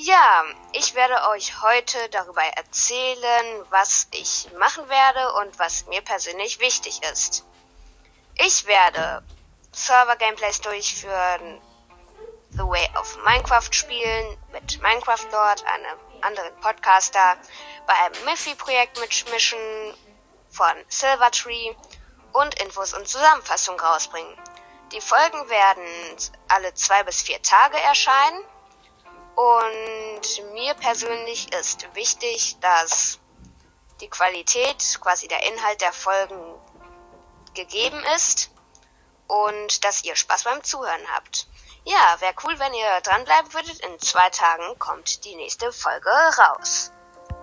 Ja, ich werde euch heute darüber erzählen, was ich machen werde und was mir persönlich wichtig ist. Ich werde Server-Gameplays durchführen, The Way of Minecraft spielen, mit Minecraft Lord, einem anderen Podcaster, bei einem Miffy-Projekt mitmischen von Silvertree und Infos und Zusammenfassungen rausbringen. Die Folgen werden alle zwei bis vier Tage erscheinen und mir persönlich ist wichtig, dass die Qualität, quasi der Inhalt der Folgen gegeben ist und dass ihr Spaß beim Zuhören habt. Ja, wäre cool, wenn ihr dranbleiben würdet. In zwei Tagen kommt die nächste Folge raus.